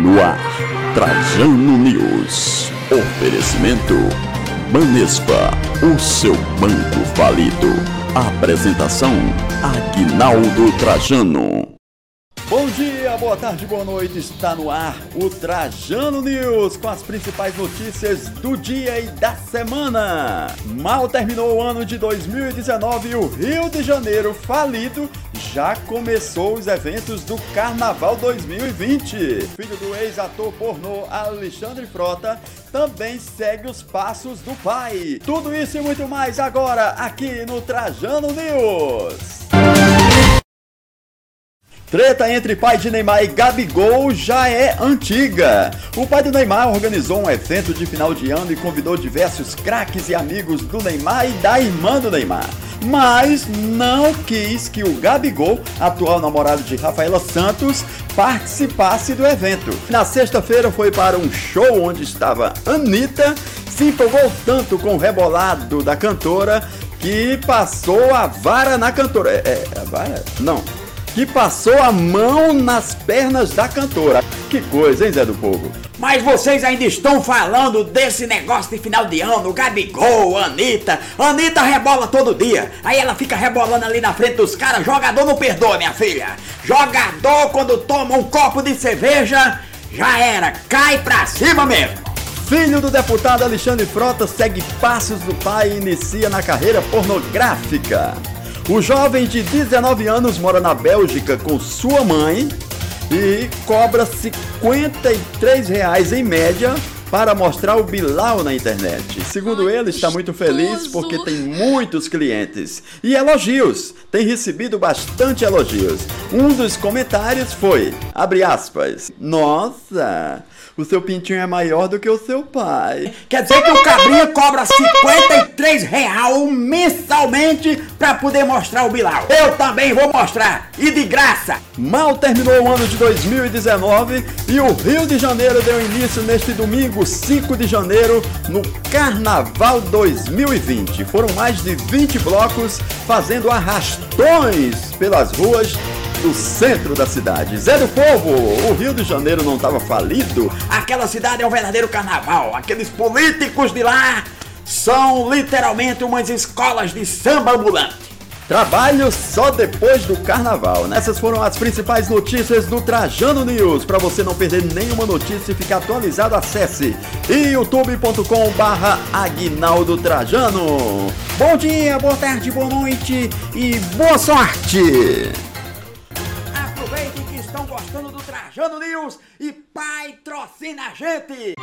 No ar, Trajano News. Oferecimento Banespa, o seu banco falido. Apresentação Aguinaldo Trajano. Bom dia, boa tarde, boa noite. Está no ar o Trajano News com as principais notícias do dia e da semana. Mal terminou o ano de 2019 e o Rio de Janeiro falido já começou os eventos do Carnaval 2020. Filho do ex-ator pornô Alexandre Frota também segue os passos do pai. Tudo isso e muito mais agora aqui no Trajano News. Treta entre pai de Neymar e Gabigol já é antiga. O pai do Neymar organizou um evento de final de ano e convidou diversos craques e amigos do Neymar e da irmã do Neymar. Mas não quis que o Gabigol, atual namorado de Rafaela Santos, participasse do evento. Na sexta-feira foi para um show onde estava Anitta, se empolgou tanto com o rebolado da cantora que passou a vara na cantora. É, é a vara? Não que passou a mão nas pernas da cantora. Que coisa, hein, Zé do Povo? Mas vocês ainda estão falando desse negócio de final de ano, Gabigol, Anitta. Anitta rebola todo dia. Aí ela fica rebolando ali na frente dos caras. Jogador não perdoa, minha filha. Jogador, quando toma um copo de cerveja, já era. Cai pra cima mesmo. Filho do deputado Alexandre Frota segue passos do pai e inicia na carreira pornográfica. O jovem de 19 anos mora na Bélgica com sua mãe e cobra 53 reais em média para mostrar o Bilal na internet. Segundo ele, está muito feliz porque tem muitos clientes e elogios. Tem recebido bastante elogios. Um dos comentários foi, abre aspas, nossa, o seu pintinho é maior do que o seu pai. Quer dizer que o cabrinha cobra 53 real mensalmente para poder mostrar o Bilal. Eu também vou mostrar, e de graça. Mal terminou o ano de 2019 e o Rio de Janeiro deu início neste domingo, 5 de janeiro, no Carnaval 2020. Foram mais de 20 blocos fazendo arrastões pelas ruas do centro da cidade. Zé do Povo, o Rio de Janeiro não estava falido? Aquela cidade é um verdadeiro carnaval. Aqueles políticos de lá são literalmente umas escolas de samba ambulante. Trabalho só depois do carnaval. Essas foram as principais notícias do Trajano News. Para você não perder nenhuma notícia e ficar atualizado, acesse youtube.com barra Aguinaldo Trajano. Bom dia, boa tarde, boa noite e boa sorte! Trajano News e patrocina a gente!